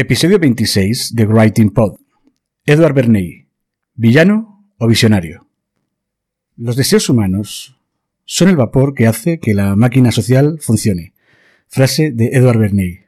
Episodio 26 de Writing Pod. Edward Bernay. ¿Villano o visionario? Los deseos humanos son el vapor que hace que la máquina social funcione. Frase de Edward Bernay.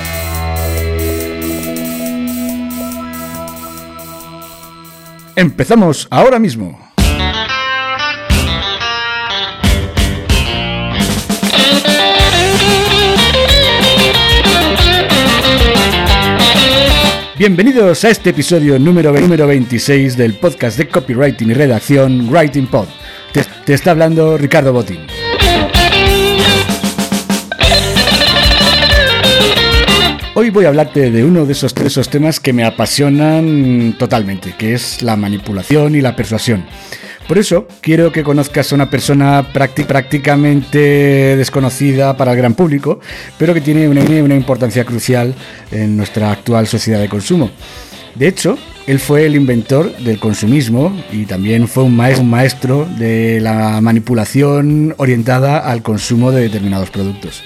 Empezamos ahora mismo. Bienvenidos a este episodio número, número 26 del podcast de copywriting y redacción Writing Pod. Te, te está hablando Ricardo Botín. Hoy voy a hablarte de uno de esos, temas que me apasionan totalmente, que es la manipulación y la persuasión. Por eso quiero que conozcas a una persona prácti- prácticamente desconocida para el gran público, pero que tiene una, importancia crucial en nuestra actual sociedad de consumo. De hecho, él fue el inventor del consumismo y también fue un maestro de la manipulación orientada al consumo de determinados productos.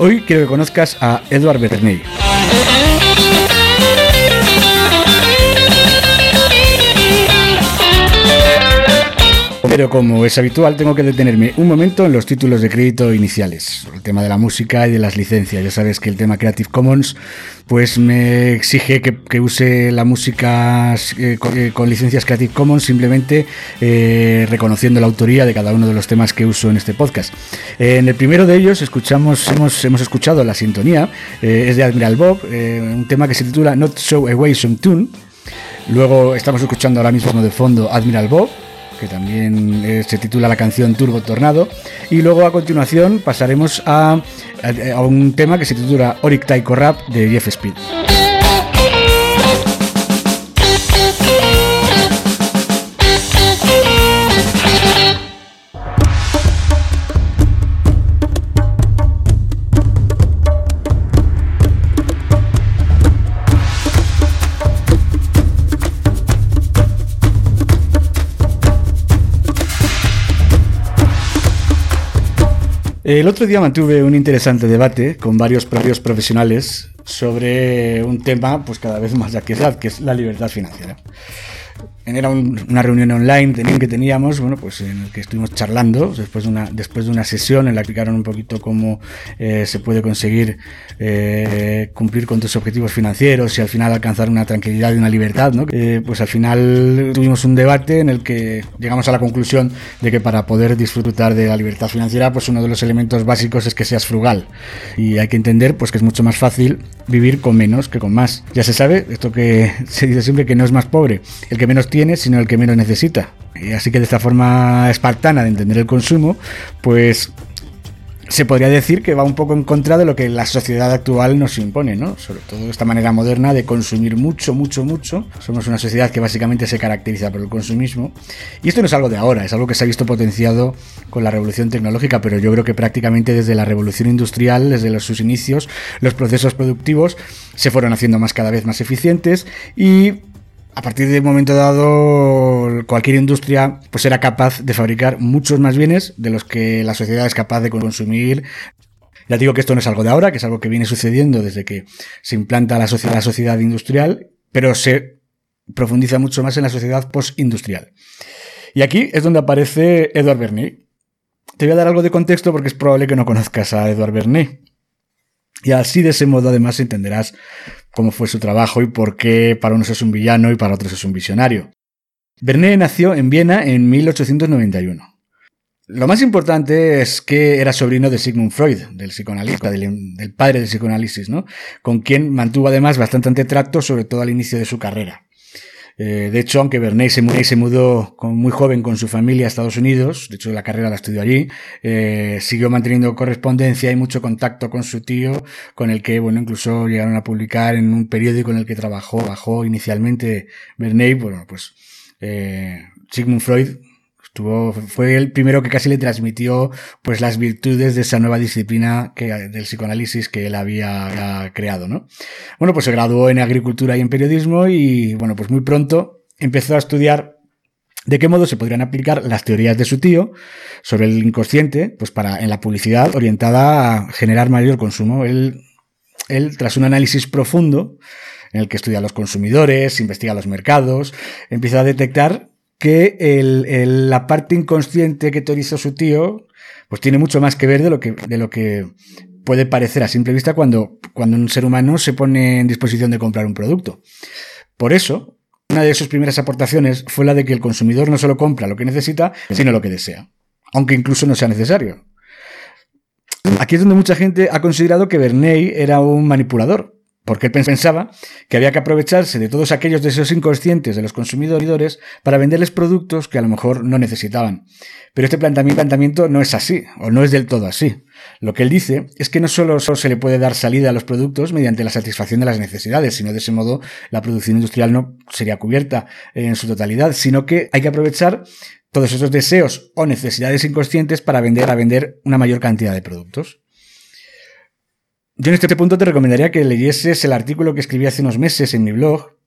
Hoy quiero que conozcas a Edward Bernay. Pero como es habitual, tengo que detenerme un momento en los títulos de crédito iniciales, el tema de la música y de las licencias. Ya sabes que el tema Creative Commons pues me exige que, use la música eh, con, eh, con licencias Creative Commons simplemente eh, reconociendo la autoría de cada uno de los temas que uso en este podcast. En el primero de ellos escuchamos, hemos, hemos escuchado la sintonía, es de Admiral Bob, un tema que se titula Not So Away Some Tune. Luego estamos escuchando ahora mismo de fondo Admiral Bob, que también eh, se titula la canción Turbo Tornado. Y luego a continuación pasaremos a, a- a un tema que se titula Oric Taiko Rap de Jeff Speed. El otro día mantuve un interesante debate con varios propios profesionales sobre un tema pues cada vez más actual, que es la libertad financiera. Era un- una reunión online que teníamos, bueno, pues en el que estuvimos charlando después de una, después de una sesión en la que explicaron un poquito cómo eh, se puede conseguir eh, cumplir con tus objetivos financieros y al final alcanzar una tranquilidad y una libertad, ¿no? Eh, pues al final tuvimos un debate en el que llegamos a la conclusión de que para poder disfrutar de la libertad financiera, pues uno de los elementos básicos es que seas frugal. Y hay que entender pues que es mucho más fácil vivir con menos que con más. Ya se sabe, esto que se dice siempre que no es más pobre el que menos tiene, sino el que menos necesita. Y así que de esta forma espartana de entender el consumo, pues se podría decir que va un poco en contra de lo que la sociedad actual nos impone, ¿no? Sobre todo esta manera moderna de consumir mucho, mucho, mucho. Somos una sociedad que básicamente se caracteriza por el consumismo. Y esto no es algo de ahora, es algo que se ha visto potenciado con la revolución tecnológica, pero yo creo que prácticamente desde la revolución industrial, desde sus inicios, los procesos productivos se fueron haciendo más cada vez más eficientes y a partir de un momento dado, cualquier industria pues era capaz de fabricar muchos más bienes de los que la sociedad es capaz de consumir. Ya digo que esto no es algo de ahora, que es algo que viene sucediendo desde que se implanta la sociedad, industrial, pero se profundiza mucho más en la sociedad postindustrial. Y aquí es donde aparece Edward Bernays. Te voy a dar algo de contexto porque es probable que no conozcas a Edward Bernays. Y así de ese modo además entenderás cómo fue su trabajo y por qué para unos es un villano y para otros es un visionario. Bernays nació en Viena en 1891. Lo más importante es que era sobrino de Sigmund Freud, del psicoanalista, del, del padre del psicoanálisis, ¿no? Con quien mantuvo además bastante trato, sobre todo al inicio de su carrera. Eh, de hecho, aunque Bernays se, mudó, muy joven con su familia a Estados Unidos, de hecho la carrera la estudió allí, eh, siguió manteniendo correspondencia y mucho contacto con su tío, con el que, bueno, incluso llegaron a publicar en un periódico en el que trabajó, bajó inicialmente Bernays, bueno, pues eh, Sigmund Freud fue el primero que casi le transmitió pues las virtudes de esa nueva disciplina que, del psicoanálisis que él había creado, ¿no? Bueno, pues se graduó en agricultura y en periodismo y bueno, pues muy pronto empezó a estudiar de qué modo se podrían aplicar las teorías de su tío sobre el inconsciente, pues para en la publicidad orientada a generar mayor consumo. Él, él tras un análisis profundo en el que estudia a los consumidores, investiga los mercados, empieza a detectar que la parte inconsciente que teorizó su tío, pues tiene mucho más que ver de lo que, puede parecer a simple vista cuando, cuando un ser humano se pone en disposición de comprar un producto. Por eso, una de sus primeras aportaciones fue la de que el consumidor no solo compra lo que necesita, sino lo que desea, aunque incluso no sea necesario. Aquí es donde mucha gente ha considerado que Bernays era un manipulador, porque él pensaba que había que aprovecharse de todos aquellos deseos inconscientes de los consumidores para venderles productos que a lo mejor no necesitaban. Pero este planteamiento no es así, o no es del todo así. Lo que él dice es que no solo se le puede dar salida a los productos mediante la satisfacción de las necesidades, sino de ese modo la producción industrial no sería cubierta en su totalidad, sino que hay que aprovechar todos esos deseos o necesidades inconscientes para vender, a vender una mayor cantidad de productos. Yo en este punto te recomendaría que leyeses el artículo que escribí hace unos meses en mi blog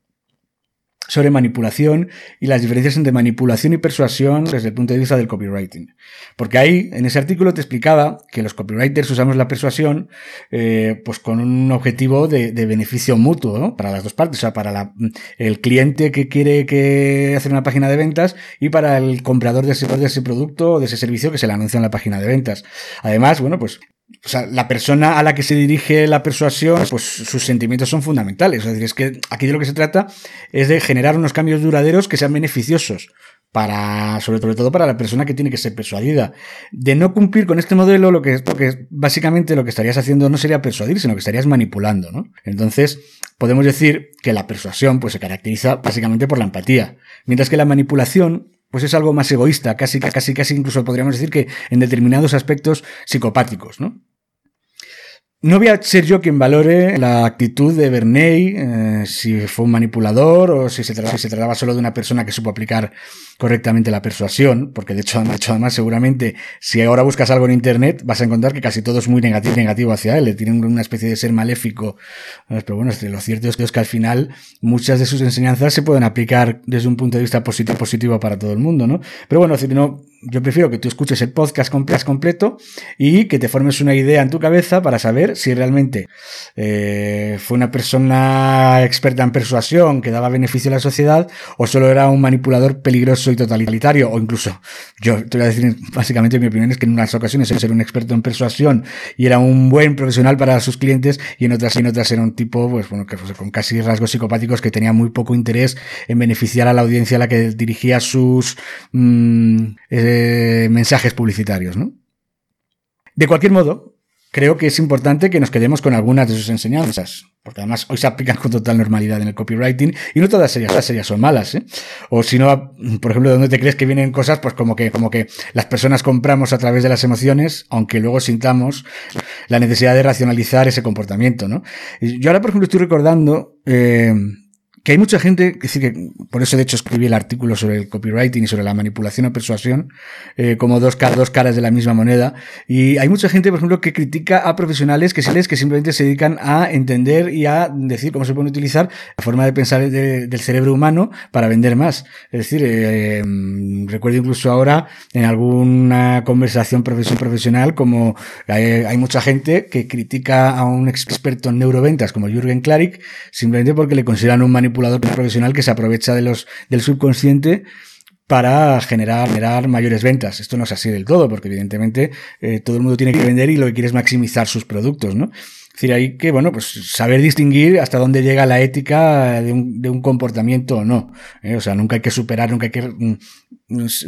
sobre manipulación y las diferencias entre manipulación y persuasión desde el punto de vista del copywriting. Porque ahí, en ese artículo, te explicaba que los copywriters usamos la persuasión eh, pues con un objetivo de, beneficio mutuo ¿no? para las dos partes, o sea, para el cliente que quiere que hacer una página de ventas y para el comprador de ese, de ese producto o de ese servicio que se le anuncia en la página de ventas. Además, bueno, pues o sea, la persona a la que se dirige la persuasión, pues sus sentimientos son fundamentales. Es decir, es que aquí de lo que se trata es de generar unos cambios duraderos que sean beneficiosos para, sobre, todo para la persona que tiene que ser persuadida. De no cumplir con este modelo, lo que, que básicamente lo que estarías haciendo no sería persuadir, sino que estarías manipulando, ¿no? Entonces, podemos decir que la persuasión, pues se caracteriza básicamente por la empatía. Mientras que la manipulación pues es algo más egoísta, casi, casi, casi incluso podríamos decir que en determinados aspectos psicopáticos, ¿no? No voy a ser yo quien valore la actitud de Bernays, eh, si fue un manipulador o si se, trataba, solo de una persona que supo aplicar correctamente la persuasión, porque de hecho, de hecho, además seguramente si ahora buscas algo en Internet vas a encontrar que casi todo es muy negativo, negativo hacia él, le tienen una especie de ser maléfico. Pero bueno, lo cierto es que al final muchas de sus enseñanzas se pueden aplicar desde un punto de vista positivo, positivo para todo el mundo, ¿no? Pero bueno, no, yo prefiero que tú escuches el podcast completo y que te formes una idea en tu cabeza para saber si realmente eh, fue una persona experta en persuasión que daba beneficio a la sociedad o solo era un manipulador peligroso y totalitario o incluso yo te voy a decir básicamente mi opinión es que en unas ocasiones era un experto en persuasión y era un buen profesional para sus clientes y en otras en otras era un tipo pues bueno que con casi rasgos psicopáticos que tenía muy poco interés en beneficiar a la audiencia a la que dirigía sus mm, eh, mensajes publicitarios, ¿no? De cualquier modo, creo que es importante que nos quedemos con algunas de sus enseñanzas, porque además hoy se aplican con total normalidad en el copywriting y no todas ellas, ellas son malas, ¿eh? O si no, por ejemplo, ¿de dónde te crees que vienen cosas? Pues como que, como que las personas compramos a través de las emociones, aunque luego sintamos la necesidad de racionalizar ese comportamiento, ¿no? Yo ahora, por ejemplo, estoy recordando eh, que hay mucha gente, es decir, que por eso de hecho escribí el artículo sobre el copywriting y sobre la manipulación o persuasión, eh, como dos, dos caras de la misma moneda. Y hay mucha gente, por ejemplo, que critica a profesionales que, que simplemente se dedican a entender y a decir cómo se puede utilizar la forma de pensar del cerebro humano para vender más. Es decir, eh, recuerdo incluso ahora en alguna conversación profesional como hay, hay mucha gente que critica a un experto en neuroventas como Jürgen Klarik simplemente porque le consideran un manipulador manipulador profesional que se aprovecha de los, del subconsciente para generar, generar mayores ventas. Esto no es así del todo, porque evidentemente eh, todo el mundo tiene que vender y lo que quiere es maximizar sus productos, ¿no? Es decir, hay que, bueno, pues saber distinguir hasta dónde llega la ética de un, de un comportamiento o no. ¿eh? O sea, nunca hay que superar, nunca hay que mm,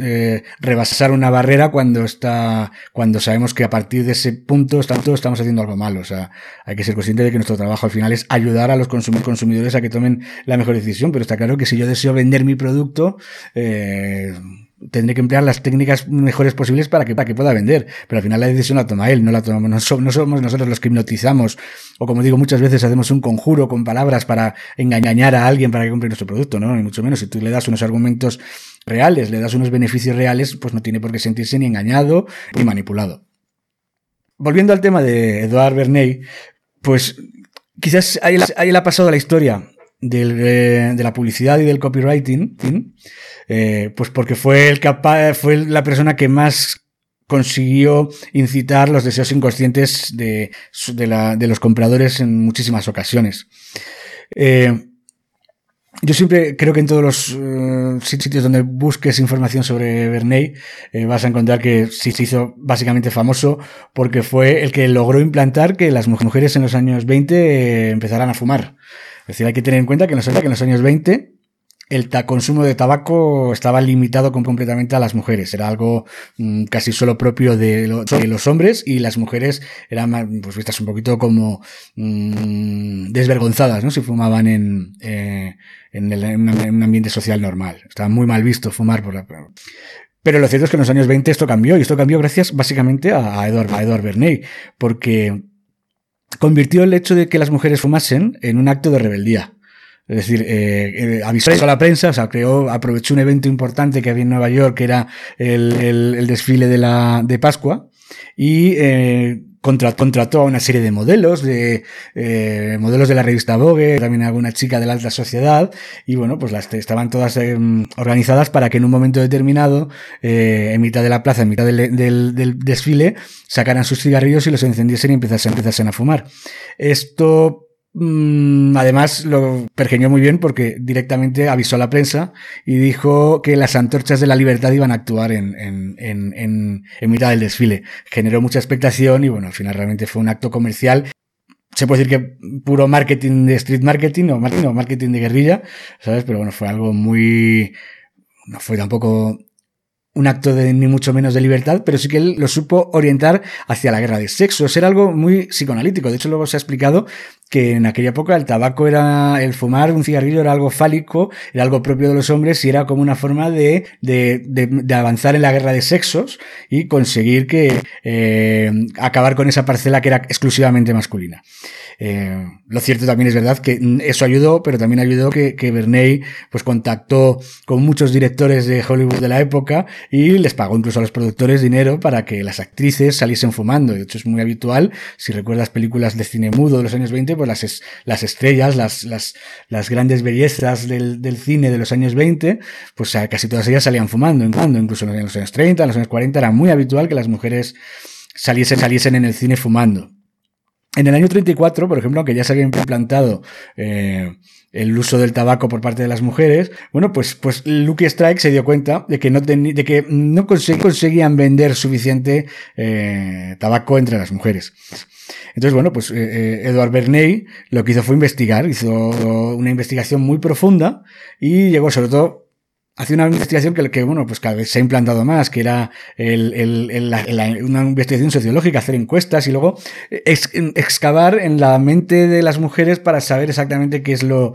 eh, rebasar una barrera cuando está, cuando sabemos que a partir de ese punto estamos haciendo algo malo. O sea, hay que ser consciente de que nuestro trabajo al final es ayudar a los consumidores a que tomen la mejor decisión. Pero está claro que si yo deseo vender mi producto, eh, tendré que emplear las técnicas mejores posibles para que, para que pueda vender. Pero al final la decisión la toma él, no la tomamos, no somos nosotros los que hipnotizamos. O como digo, muchas veces hacemos un conjuro con palabras para engañar a alguien para que compre nuestro producto, ¿no? Ni mucho menos. Si tú le das unos argumentos reales, le das unos beneficios reales, pues no tiene por qué sentirse ni engañado ni manipulado. Volviendo al tema de Eduard Bernay, pues quizás ahí, le ha pasado la historia de la publicidad y del copywriting, eh, pues porque fue el capaz, fue la persona que más consiguió incitar los deseos inconscientes de, los compradores en muchísimas ocasiones. Eh, yo siempre creo que en todos los eh, sitios donde busques información sobre Bernay eh, vas a encontrar que sí se hizo básicamente famoso porque fue el que logró implantar que las mujeres en los años 20 eh, empezaran a fumar. Decir, hay que tener en cuenta que en los, años 20 el consumo de tabaco estaba limitado completamente a las mujeres. Era algo mm, casi solo propio de, los hombres y las mujeres eran pues, vistas un poquito como mm, desvergonzadas, ¿no? Si fumaban en, eh, en, un ambiente social normal. Estaba muy mal visto fumar por la... Pero lo cierto es que en los años 20 esto cambió y esto cambió gracias básicamente a Edward, a Edward Bernay, porque convirtió el hecho de que las mujeres fumasen en un acto de rebeldía. Es decir, eh, eh, avisó a la prensa, o sea, creó, aprovechó un evento importante que había en Nueva York, que era el, el, desfile de la de Pascua, y eh, contrató a una serie de modelos, de eh, modelos de la revista Vogue, también alguna chica de la alta sociedad, y bueno, pues las estaban todas em, organizadas para que en un momento determinado, eh, en mitad de la plaza, en mitad del, del, del, desfile, sacaran sus cigarrillos y los encendiesen y empezasen, empezasen a fumar. Esto además, lo pergeñó muy bien porque directamente avisó a la prensa y dijo que las antorchas de la libertad iban a actuar en, en, en, en, mitad del desfile. Generó mucha expectación y bueno, al final realmente fue un acto comercial se puede decir que puro marketing de street marketing o marketing, o marketing de guerrilla, ¿sabes? Pero bueno, fue algo muy, no fue tampoco un acto de ni mucho menos de libertad, pero sí que él lo supo orientar hacia la guerra de sexos. Era algo muy psicoanalítico. De hecho, luego se ha explicado que en aquella época el tabaco era, el fumar un cigarrillo era algo fálico, era algo propio de los hombres y era como una forma de, de, de, avanzar en la guerra de sexos y conseguir que, eh, acabar con esa parcela que era exclusivamente masculina. Eh, lo cierto también es verdad que eso ayudó, pero también ayudó que, que Bernay pues contactó con muchos directores de Hollywood de la época y les pagó incluso a los productores dinero para que las actrices saliesen fumando. De hecho es muy habitual, si recuerdas películas de cine mudo de los años 20, pues las, las estrellas, las, las, las grandes bellezas del, del cine de los años 20, pues casi todas ellas salían fumando, incluso en los años 30, en los años 40 era muy habitual que las mujeres saliesen, saliesen en el cine fumando. En el año 34, por ejemplo, aunque ya se había implantado eh, el uso del tabaco por parte de las mujeres, bueno, pues, pues Lucky Strike se dio cuenta de que no, de que no conseguían vender suficiente eh, tabaco entre las mujeres. Entonces, bueno, pues eh, eh, Edward Bernay lo que hizo fue investigar, hizo una investigación muy profunda y llegó sobre todo Hace una investigación que, que, bueno, pues cada vez se ha implantado más, que era el, el, una investigación sociológica, hacer encuestas y luego excavar en la mente de las mujeres para saber exactamente qué es lo,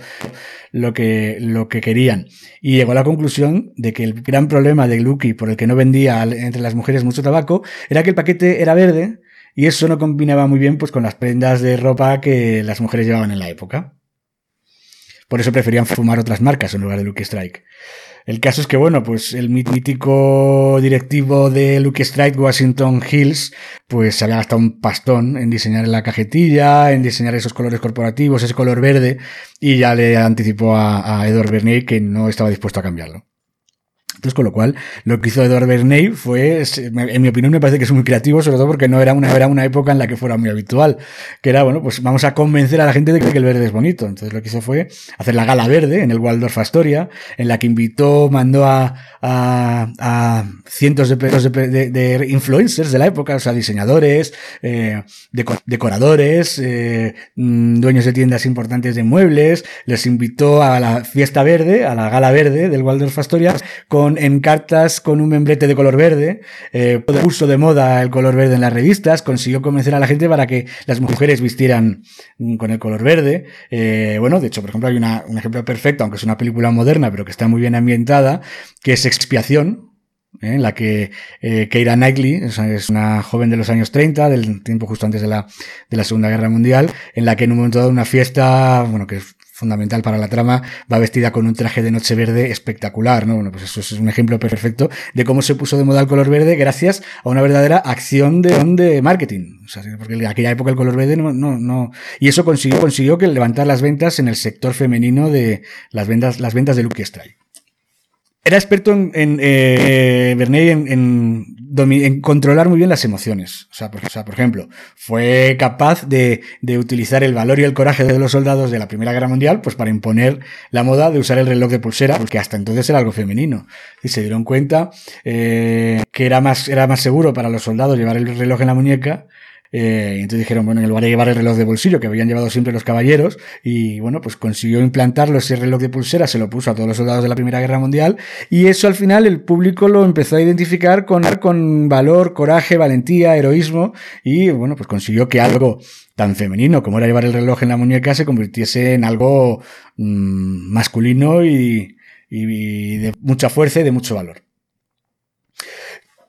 lo, que, lo que querían. Y llegó a la conclusión de que el gran problema de Lucky por el que no vendía entre las mujeres mucho tabaco era que el paquete era verde y eso no combinaba muy bien pues con las prendas de ropa que las mujeres llevaban en la época. por eso preferían fumar otras marcas en lugar de Lucky Strike. El caso es que, bueno, pues el mítico directivo de Lucky Strike, Washington Hills, pues había gastado un pastón en diseñar la cajetilla, en diseñar esos colores corporativos, ese color verde, y ya le anticipó a, a Edward Bernier que no estaba dispuesto a cambiarlo. Entonces, con lo cual, lo que hizo Edward Bernays fue, en mi opinión, me parece que es muy creativo, sobre todo porque no era una, era una época en la que fuera muy habitual, que era, bueno, pues vamos a convencer a la gente de que el verde es bonito. Entonces, lo que hizo fue hacer la gala verde en el Waldorf Astoria, en la que invitó, mandó a, a, a cientos de, de, de, influencers de la época, o sea, diseñadores, eh, decoradores, eh, mm, dueños de tiendas importantes de muebles, les invitó a la fiesta verde, a la gala verde del Waldorf Astoria, con en cartas con un membrete de color verde, eh, puso de moda el color verde en las revistas, consiguió convencer a la gente para que las mujeres vistieran con el color verde. Eh, bueno, de hecho, por ejemplo, hay un ejemplo perfecto, aunque es una película moderna, pero que está muy bien ambientada, que es Expiación, ¿eh? en la que eh, Keira Knightley es una joven de los años 30, del tiempo justo antes de la, de la Segunda Guerra Mundial, en la que en un momento dado una fiesta, bueno, que fundamental para la trama, va vestida con un traje de noche verde espectacular, ¿no? Bueno, pues eso es un ejemplo perfecto de cómo se puso de moda el color verde gracias a una verdadera acción de, de marketing. O sea, porque en aquella época el color verde no, no, no. Y eso consiguió, consiguió que levantar las ventas en el sector femenino de las ventas, las ventas de Lucky Strike. Era experto en, en eh, en, en, controlar muy bien las emociones. O sea, por, o sea, por ejemplo, fue capaz de, de, utilizar el valor y el coraje de los soldados de la Primera Guerra Mundial pues para imponer la moda de usar el reloj de pulsera, porque hasta entonces era algo femenino. Y se dieron cuenta eh, que era más, era más seguro para los soldados llevar el reloj en la muñeca eh, y entonces dijeron, bueno, en lugar de llevar el reloj de bolsillo que habían llevado siempre los caballeros, y bueno, pues consiguió implantarlo ese reloj de pulsera, se lo puso a todos los soldados de la Primera Guerra Mundial, y eso al final el público lo empezó a identificar con, con valor, coraje, valentía, heroísmo, y bueno, pues consiguió que algo tan femenino como era llevar el reloj en la muñeca se convirtiese en algo mmm, masculino y, y de mucha fuerza y de mucho valor.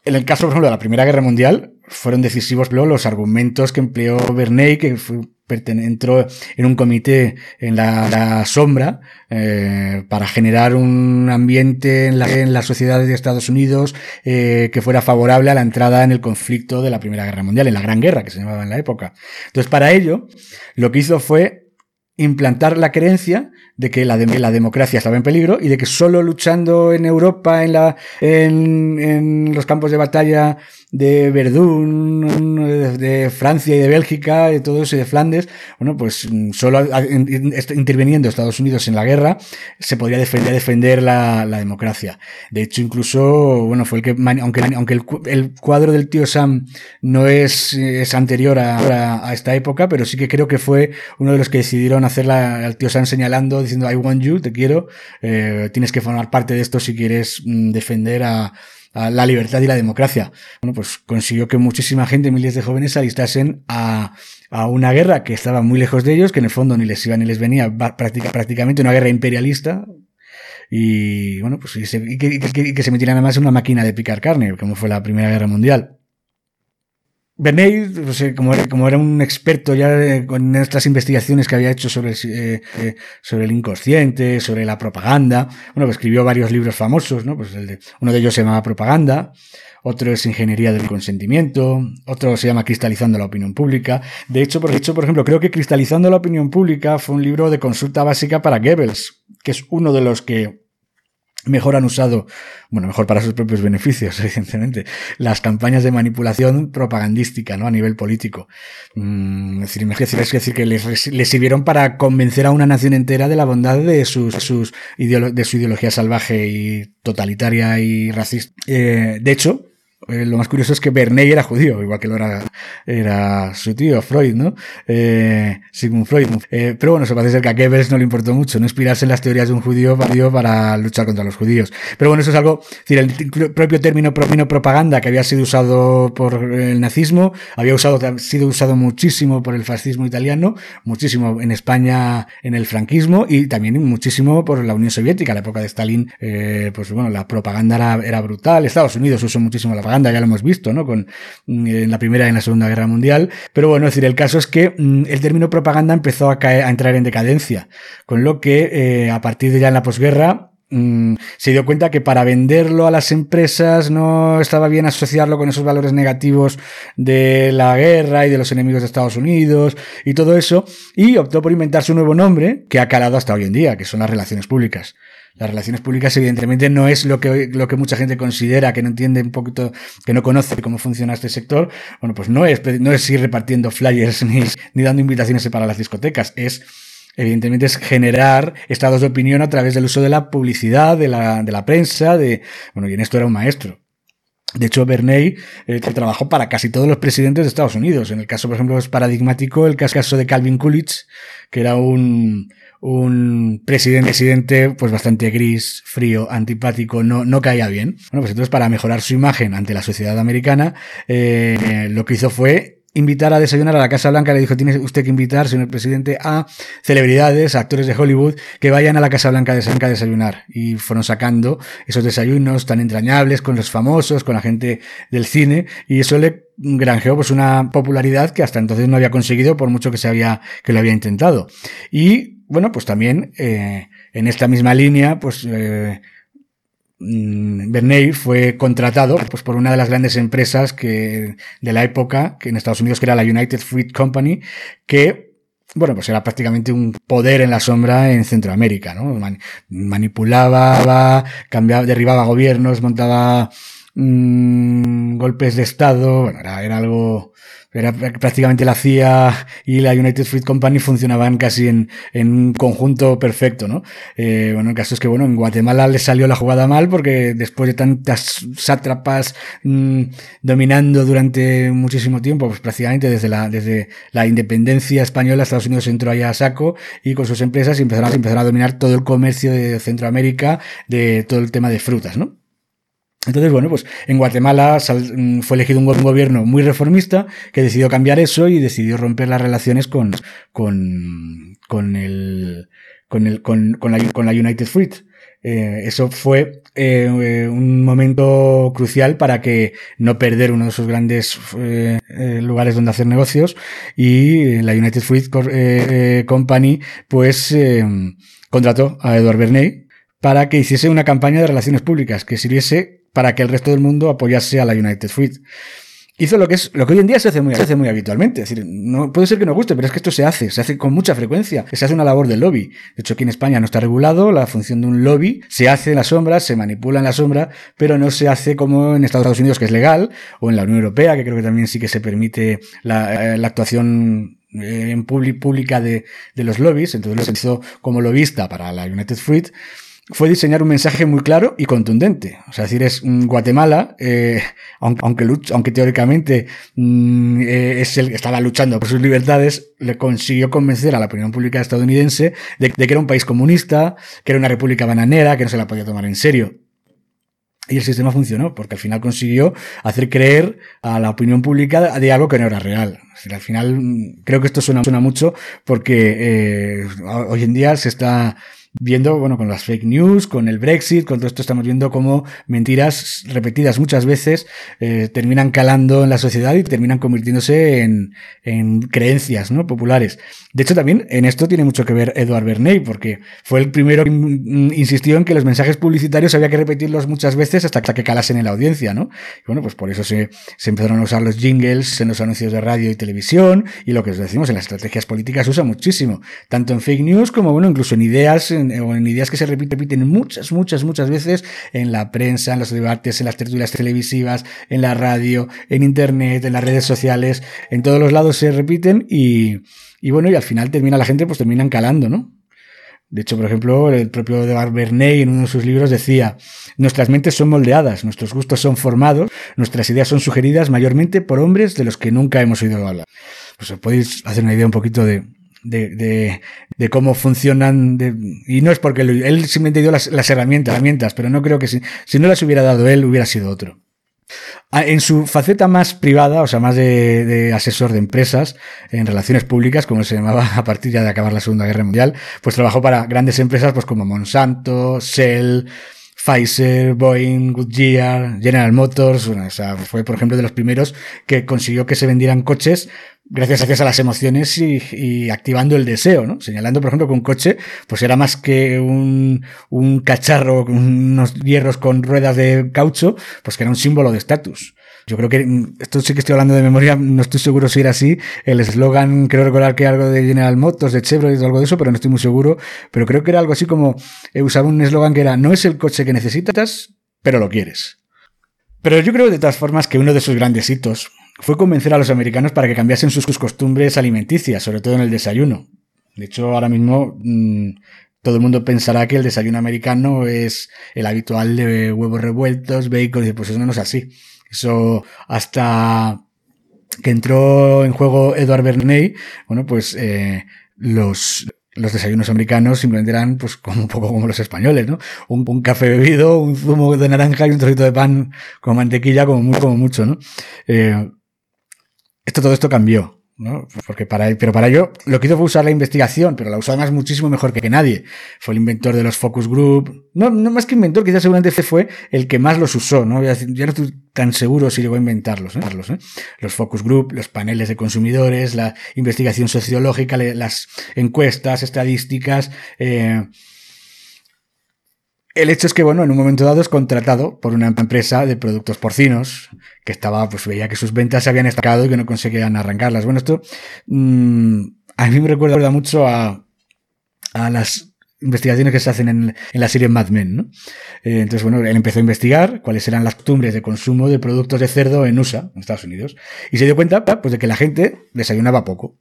En el caso, por ejemplo, de la Primera Guerra Mundial, fueron decisivos los argumentos que empleó Bernay, que entró en un comité en la, sombra eh, para generar un ambiente en, la, en las sociedades de Estados Unidos eh, que fuera favorable a la entrada en el conflicto de la Primera Guerra Mundial, en la Gran Guerra que se llamaba en la época. Entonces, para ello, lo que hizo fue implantar la creencia de que la, la democracia estaba en peligro y de que solo luchando en Europa, en, la, en, en los campos de batalla de Verdún, de Francia y de Bélgica, de todo eso y de Flandes, bueno, pues mm, solo interviniendo Estados Unidos en la guerra se podría defender, la, democracia. De hecho, incluso, bueno, fue el que, aunque, aunque el, cuadro del tío Sam no es, es anterior a, a, esta época, pero sí que creo que fue uno de los que decidieron hacerla al tío Sam señalando, diciendo, I want you, te quiero, eh, tienes que formar parte de esto si quieres mm, defender a, la libertad y la democracia. Bueno, pues consiguió que muchísima gente, miles de jóvenes, se alistasen a, a una guerra que estaba muy lejos de ellos, que en el fondo ni les iba ni les venía, prácticamente una guerra imperialista, y bueno, pues y, que, que, se metieran además en una máquina de picar carne, como fue la Primera Guerra Mundial. Pues, como, era, como era un experto ya con estas investigaciones que había hecho sobre, eh, eh, el inconsciente, sobre la propaganda, bueno, escribió varios libros famosos, ¿no? Pues el uno de ellos se llamaba Propaganda, otro es Ingeniería del Consentimiento, otro se llama Cristalizando la Opinión Pública. De hecho, por, hecho, por ejemplo, creo que Cristalizando la Opinión Pública fue un libro de consulta básica para Goebbels, que es uno de los que mejor han usado, bueno, mejor para sus propios beneficios, evidentemente, las campañas de manipulación propagandística, ¿no? A nivel político. Mm, es decir, es decir, que les, les, sirvieron para convencer a una nación entera de la bondad de sus, sus de su ideología salvaje y totalitaria y racista. Eh, de hecho, eh, lo más curioso es que Bernay era judío, igual que lo era, era su tío, Freud, ¿no? Eh, Sigmund Freud. Eh, pero bueno, se parece ser que a Goebbels no le importó mucho, no inspirarse en las teorías de un judío para luchar contra los judíos. Pero bueno, eso es algo, decir, el propio término, propaganda que había sido usado por el nazismo, había usado, sido usado muchísimo por el fascismo italiano, muchísimo en España en el franquismo y también muchísimo por la Unión Soviética, la época de Stalin, eh, pues bueno, la propaganda era, era brutal, Estados Unidos usó muchísimo la propaganda, ya lo hemos visto, ¿no? Con, mm, en la Primera y en la Segunda Guerra Mundial. Pero bueno, es decir, el caso es que mm, el término propaganda empezó a, caer, a entrar en decadencia, con lo que eh, a partir de ya en la posguerra Mm, se dio cuenta que para venderlo a las empresas no estaba bien asociarlo con esos valores negativos de la guerra y de los enemigos de Estados Unidos y todo eso, y optó por inventarse un nuevo nombre que ha calado hasta hoy en día, que son las relaciones públicas. Las relaciones públicas, evidentemente, no es lo que, lo que mucha gente considera, que no entiende un poquito, que no conoce cómo funciona este sector. Bueno, pues no es, no es ir repartiendo flyers ni, ni dando invitaciones para las discotecas, es evidentemente es generar estados de opinión a través del uso de la publicidad, de la, de la prensa, de, bueno, y en esto era un maestro. De hecho, Bernay eh, trabajó para casi todos los presidentes de Estados Unidos. En el caso, por ejemplo, es paradigmático el caso de Calvin Coolidge, que era un, un presidente, presidente pues bastante gris, frío, antipático, no, no caía bien. Bueno, pues entonces para mejorar su imagen ante la sociedad americana, eh, lo que hizo fue invitar a desayunar a la Casa Blanca, le dijo, tiene usted que invitar, señor presidente, a celebridades, actores de Hollywood, que vayan a la Casa Blanca a desayunar. Y fueron sacando esos desayunos tan entrañables con los famosos, con la gente del cine, y eso le granjeó pues una popularidad que hasta entonces no había conseguido por mucho que se había, que lo había intentado. Y bueno, pues también, eh, en esta misma línea, pues, eh, Mm, Bernay fue contratado pues, por una de las grandes empresas que, de la época, que en Estados Unidos, que era la United Fruit Company, que bueno, pues era prácticamente un poder en la sombra en Centroamérica, ¿no? manipulaba, cambiaba, derribaba gobiernos, montaba mmm, golpes de Estado, bueno, era, era algo, era prácticamente la CIA y la United Fruit Company funcionaban casi en, en un conjunto perfecto, ¿no? Eh, bueno, el caso es que, bueno, en Guatemala le salió la jugada mal porque después de tantas sátrapas mmm, dominando durante muchísimo tiempo, pues prácticamente desde la, desde la independencia española, Estados Unidos entró allá a saco y con sus empresas empezaron, empezaron a dominar todo el comercio de Centroamérica, de todo el tema de frutas, ¿no? Entonces, bueno, pues en Guatemala mm, fue elegido un gobierno muy reformista que decidió cambiar eso y decidió romper las relaciones con, con, con el, con el, con, la, United Fruit. Eh, eso fue eh, un momento crucial para que no perder uno de sus grandes eh, lugares donde hacer negocios y la United Fruit Company pues contrató a Edward Bernay para que hiciese una campaña de relaciones públicas que sirviese para que el resto del mundo apoyase a la United Fruit. Hizo lo que es, lo que hoy en día se hace muy, se hace muy habitualmente. Es decir, no puede ser que no guste, pero es que esto se hace, se hace con mucha frecuencia. Se hace una labor del lobby. De hecho, aquí en España no está regulado la función de un lobby. Se hace en la sombra, se manipula en la sombra, pero no se hace como en Estados Unidos, que es legal, o en la Unión Europea, que creo que también sí que se permite la, eh, la actuación eh, en pública de, de los lobbies. Entonces lo hizo como lobista para la United Fruit fue diseñar un mensaje muy claro y contundente. O sea, decir, es mm, Guatemala, eh, aunque, aunque, teóricamente mm, eh, es el, estaba luchando por sus libertades, le consiguió convencer a la opinión pública estadounidense de, que era un país comunista, que era una república bananera, que no se la podía tomar en serio. Y el sistema funcionó, porque al final consiguió hacer creer a la opinión pública de algo que no era real. al final, mm, creo que esto suena, suena mucho porque eh, hoy en día se está viendo, bueno, con las fake news, con el Brexit, con todo esto estamos viendo cómo mentiras repetidas muchas veces eh, terminan calando en la sociedad y terminan convirtiéndose en, en creencias ¿no? populares. De hecho, también en esto tiene mucho que ver Edward Bernay, porque fue el primero que insistió en que los mensajes publicitarios había que repetirlos muchas veces hasta que calasen en la audiencia, ¿no? Y bueno, pues por eso se, se empezaron a usar los jingles en los anuncios de radio y televisión, y lo que os decimos en las estrategias políticas se usa muchísimo, tanto en fake news como, bueno, incluso en ideas, o en ideas que se repiten muchas, muchas, muchas veces en la prensa, en los debates, en las tertulias televisivas, en la radio, en internet, en las redes sociales, en todos los lados se repiten y, y bueno, y al final termina la gente, pues terminan calando, ¿no? De hecho, por ejemplo, el propio de Bernay en uno de sus libros decía, nuestras mentes son moldeadas, nuestros gustos son formados, nuestras ideas son sugeridas mayormente por hombres de los que nunca hemos oído hablar. Pues os podéis hacer una idea un poquito de, de, de, de cómo funcionan. De, y no es porque él simplemente dio las, las herramientas, herramientas, pero no creo que si, si no las hubiera dado él, hubiera sido otro. Ah, en su faceta más privada, o sea, más de, asesor de empresas en relaciones públicas, como se llamaba a partir ya de acabar la Segunda Guerra Mundial, pues trabajó para grandes empresas pues como Monsanto, Shell, Pfizer, Boeing, Goodyear, General Motors, o sea, fue por ejemplo de los primeros que consiguió que se vendieran coches gracias, gracias a las emociones y, activando el deseo, ¿no? Señalando, por ejemplo, que un coche, pues era más que un, un cacharro, unos hierros con ruedas de caucho, pues que era un símbolo de estatus. Yo creo que, mm, esto sí que estoy hablando de memoria, no estoy seguro si era así. El eslogan, creo recordar que algo de General Motors, de Chevrolet, algo de eso, pero no estoy muy seguro. Pero creo que era algo así como, eh, usaba un eslogan que era, no es el coche que necesitas, pero lo quieres. Pero yo creo de todas formas que uno de sus grandes hitos fue convencer a los americanos para que cambiasen sus costumbres alimenticias, sobre todo en el desayuno. De hecho, ahora mismo mm, todo el mundo pensará que el desayuno americano es el habitual de huevos revueltos, bacon, y pues eso no es así. Eso hasta que entró en juego Edward Bernay, bueno, pues eh, los, los desayunos americanos simplemente eran pues como un poco como los españoles, ¿no? Un, café bebido, un zumo de naranja y un trocito de pan con mantequilla como, muy, como mucho, ¿no? Eh, esto, todo esto cambió. ¿no? Porque para, pero para ello lo que hizo fue usar la investigación, pero la usó además muchísimo mejor que nadie. Fue el inventor de los focus group. No, no más que inventor, quizás seguramente fue el que más los usó, ¿no? Ya no estoy tan seguro si llegó a inventarlos, ¿eh? ¿eh? Los focus group, los paneles de consumidores, la investigación sociológica, las encuestas, estadísticas, eh, el hecho es que, bueno, en un momento dado es contratado por una empresa de productos porcinos que estaba, pues veía que sus ventas se habían estancado y que no conseguían arrancarlas. Bueno, esto mm, a mí me recuerda mucho a, a las investigaciones que se hacen en, en la serie Mad Men, ¿no? Eh, entonces, bueno, él empezó a investigar cuáles eran las costumbres de consumo de productos de cerdo en USA, en Estados Unidos, y se dio cuenta, pues, de que la gente desayunaba poco.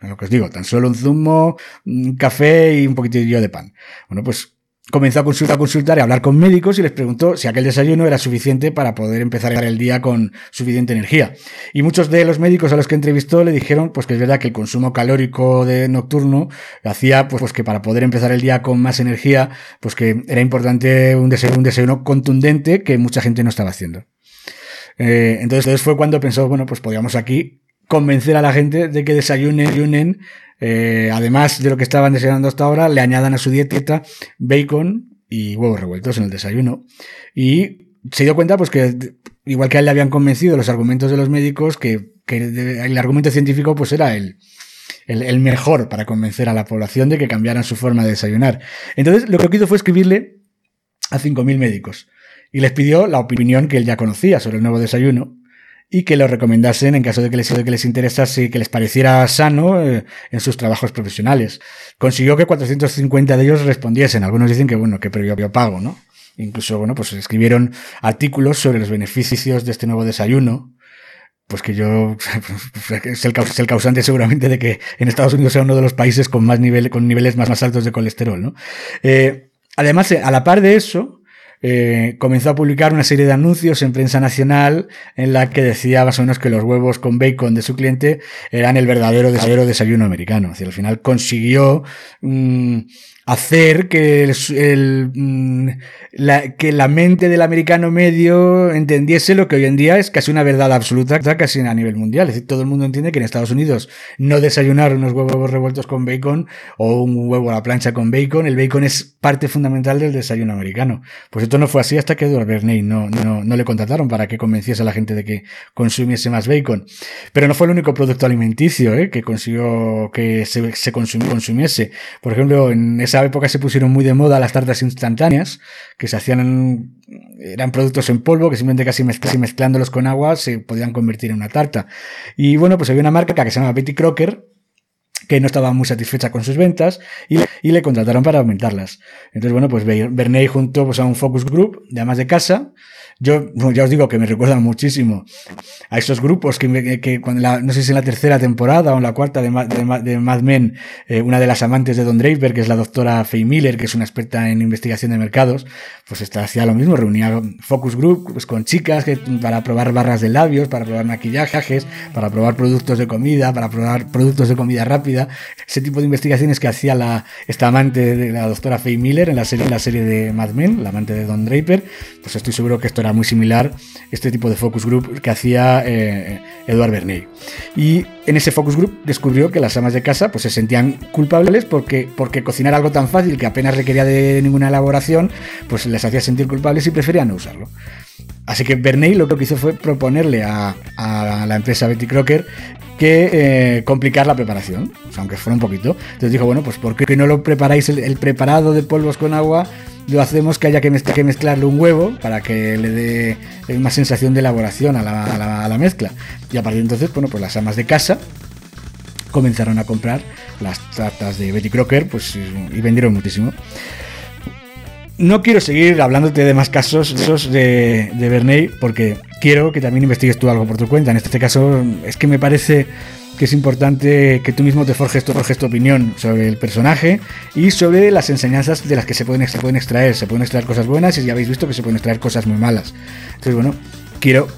Lo que os digo, tan solo un zumo, un café y un poquitillo de pan. Bueno, pues comenzó a consultar, a consultar y a hablar con médicos y les preguntó si aquel desayuno era suficiente para poder empezar el día con suficiente energía. Y muchos de los médicos a los que entrevistó le dijeron pues que es verdad que el consumo calórico de nocturno hacía pues, pues que para poder empezar el día con más energía, pues que era importante un desayuno, un desayuno contundente que mucha gente no estaba haciendo. Eh, entonces, fue cuando pensó, bueno, pues podríamos aquí convencer a la gente de que desayunen eh, además de lo que estaban desayunando hasta ahora, le añadan a su dieta bacon y huevos revueltos en el desayuno. Y se dio cuenta, pues que igual que a él le habían convencido los argumentos de los médicos, que, el argumento científico pues era el, el, mejor para convencer a la población de que cambiaran su forma de desayunar. Entonces, lo que hizo fue escribirle a 5.000 médicos y les pidió la opinión que él ya conocía sobre el nuevo desayuno y que lo recomendasen en caso de que les, de que les interesase y que les pareciera sano eh, en sus trabajos profesionales. Consiguió que 450 de ellos respondiesen. Algunos dicen que, bueno, que previo pago, ¿no? Incluso, bueno, pues escribieron artículos sobre los beneficios de este nuevo desayuno. Pues que yo, es el, causante seguramente de que en Estados Unidos sea uno de los países con más nivel, con niveles más, más altos de colesterol, ¿no? Eh, además, a la par de eso, eh, comenzó a publicar una serie de anuncios en prensa nacional en la que decía más o menos que los huevos con bacon de su cliente eran el verdadero, desayuno americano. Es al final consiguió mm, hacer que, el, mm, la, que la mente del americano medio entendiese lo que hoy en día es casi una verdad absoluta, casi a nivel mundial. Es decir, todo el mundo entiende que en Estados Unidos no desayunar unos huevos revueltos con bacon o un huevo a la plancha con bacon, el bacon es parte fundamental del desayuno americano. Pues esto no fue así hasta que Edward Bernay no, no, no le contrataron para que convenciese a la gente de que consumiese más bacon. Pero no fue el único producto alimenticio ¿eh? que consiguió que se, se consumiese. Por ejemplo, en esa época se pusieron muy de moda las tartas instantáneas, que se hacían en, eran productos en polvo, que simplemente casi, mezclándolos con agua se podían convertir en una tarta. Y bueno, pues había una marca que se llama Betty Crocker, que no estaba muy satisfecha con sus ventas y, y, le contrataron para aumentarlas. Entonces, bueno, pues Bernay junto pues, a un focus group de amas de casa yo ya os digo que me recuerdan muchísimo a esos grupos que, que cuando la, no sé si en la tercera temporada o en la cuarta de, de, Mad Men, eh, una de las amantes de Don Draper, que es la doctora Faye Miller, que es una experta en investigación de mercados, pues está, hacía lo mismo, reunía focus group pues, con chicas para probar barras de labios, para probar maquillajes, para probar productos de comida, para probar productos de comida rápida ese tipo de investigaciones que hacía la, esta amante de la doctora Faye Miller en la serie, la serie de Mad Men, la amante de Don Draper, pues estoy seguro que esto era muy similar, este tipo de focus group que hacía eh, Edward Bernays. Y en ese focus group descubrió que las amas de casa pues se sentían culpables porque, porque cocinar algo tan fácil que apenas requería de ninguna elaboración, pues les hacía sentir culpables y preferían no usarlo. Así que Bernay lo que hizo fue proponerle a, la empresa Betty Crocker que eh, complicar la preparación, aunque fuera un poquito. Entonces dijo, bueno, pues ¿por qué no lo preparáis el, preparado de polvos con agua? Lo hacemos que haya que, mezclarle un huevo para que le dé más sensación de elaboración a la, mezcla. Y a partir de entonces, bueno, pues las amas de casa comenzaron a comprar las tartas de Betty Crocker pues, y vendieron muchísimo. No quiero seguir hablándote de más casos esos de, de Bernay porque quiero que también investigues tú algo por tu cuenta. En este caso es que me parece que es importante que tú mismo te forjes tu, forjes tu opinión sobre el personaje y sobre las enseñanzas de las que se pueden, se pueden extraer. Se pueden extraer cosas buenas y ya habéis visto que se pueden extraer cosas muy malas. Entonces, bueno, quiero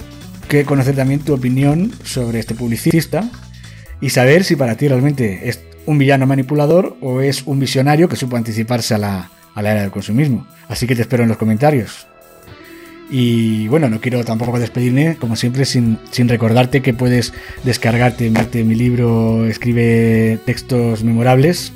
que conocer también tu opinión sobre este publicista y saber si para ti realmente es un villano manipulador o es un visionario que supo anticiparse a la, a la era del consumismo. Así que te espero en los comentarios. Y bueno, no quiero tampoco despedirme, como siempre, sin, sin recordarte que puedes descargarte mi libro Escribe textos memorables.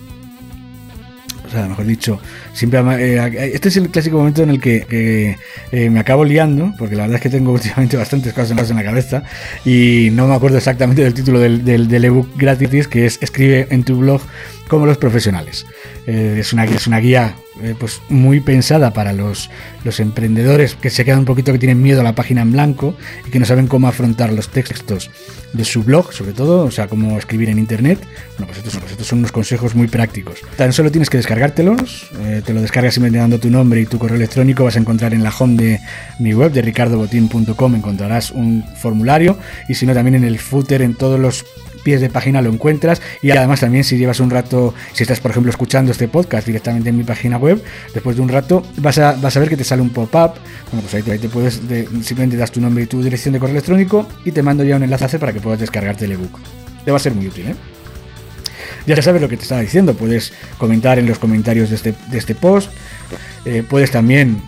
O sea, mejor dicho, siempre eh, este es el clásico momento en el que eh, me acabo liando, porque la verdad es que tengo últimamente bastantes cosas en la cabeza y no me acuerdo exactamente del título del, del ebook gratis, que es Escribe en tu blog como los profesionales. Eh, es, una, es una guía eh, pues muy pensada para los, los emprendedores que se quedan un poquito que tienen miedo a la página en blanco y que no saben cómo afrontar los textos de su blog, sobre todo, o sea, cómo escribir en internet. Bueno, pues estos, pues estos son unos consejos muy prácticos. Tan solo tienes que descargártelos, eh, te lo descargas simplemente dando tu nombre y tu correo electrónico, vas a encontrar en la home de mi web de ricardobotin.com encontrarás un formulario y si no también en el footer en todos los pies de página lo encuentras y además también si llevas un rato, si estás por ejemplo escuchando este podcast directamente en mi página web, después de un rato vas a, vas a ver que te sale un pop-up, bueno pues ahí te, puedes, simplemente das tu nombre y tu dirección de correo electrónico y te mando ya un enlace para que puedas descargarte el ebook. Te va a ser muy útil, ¿eh? Ya sabes lo que te estaba diciendo, puedes comentar en los comentarios de este, de este post, eh, puedes también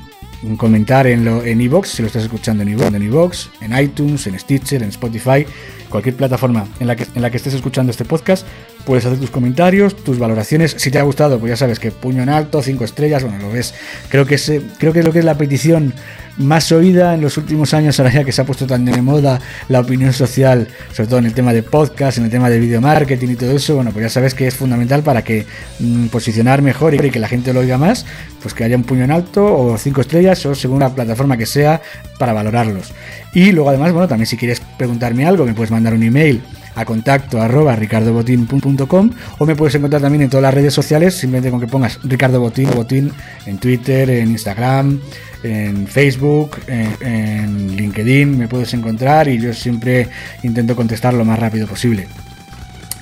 comentar en lo, en iVoox, si lo estás escuchando en iVoox, en en iTunes, en Stitcher, en Spotify, cualquier plataforma en la que, en la que estés escuchando este podcast, puedes hacer tus comentarios, tus valoraciones. Si te ha gustado, pues ya sabes que puño en alto, cinco estrellas, bueno, lo ves. Creo que es, creo que es lo que es la petición más oída en los últimos años, ahora ya que se ha puesto tan de moda la opinión social, sobre todo en el tema de podcast, en el tema de video marketing y todo eso, bueno, pues ya sabes que es fundamental para que mm, posicionar mejor y que la gente lo oiga más, pues que haya un puño en alto o cinco estrellas o según la plataforma que sea para valorarlos. Y luego además, bueno, también si quieres preguntarme algo, me puedes mandar un email a contacto arroba ricardobotín.com o me puedes encontrar también en todas las redes sociales simplemente con que pongas Ricardo Botín, Botín en Twitter, en Instagram, en Facebook, en, LinkedIn, me puedes encontrar y yo siempre intento contestar lo más rápido posible.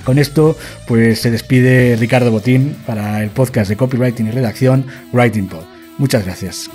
Con esto, pues se despide Ricardo Botín para el podcast de copywriting y redacción Writing Pod. Muchas gracias.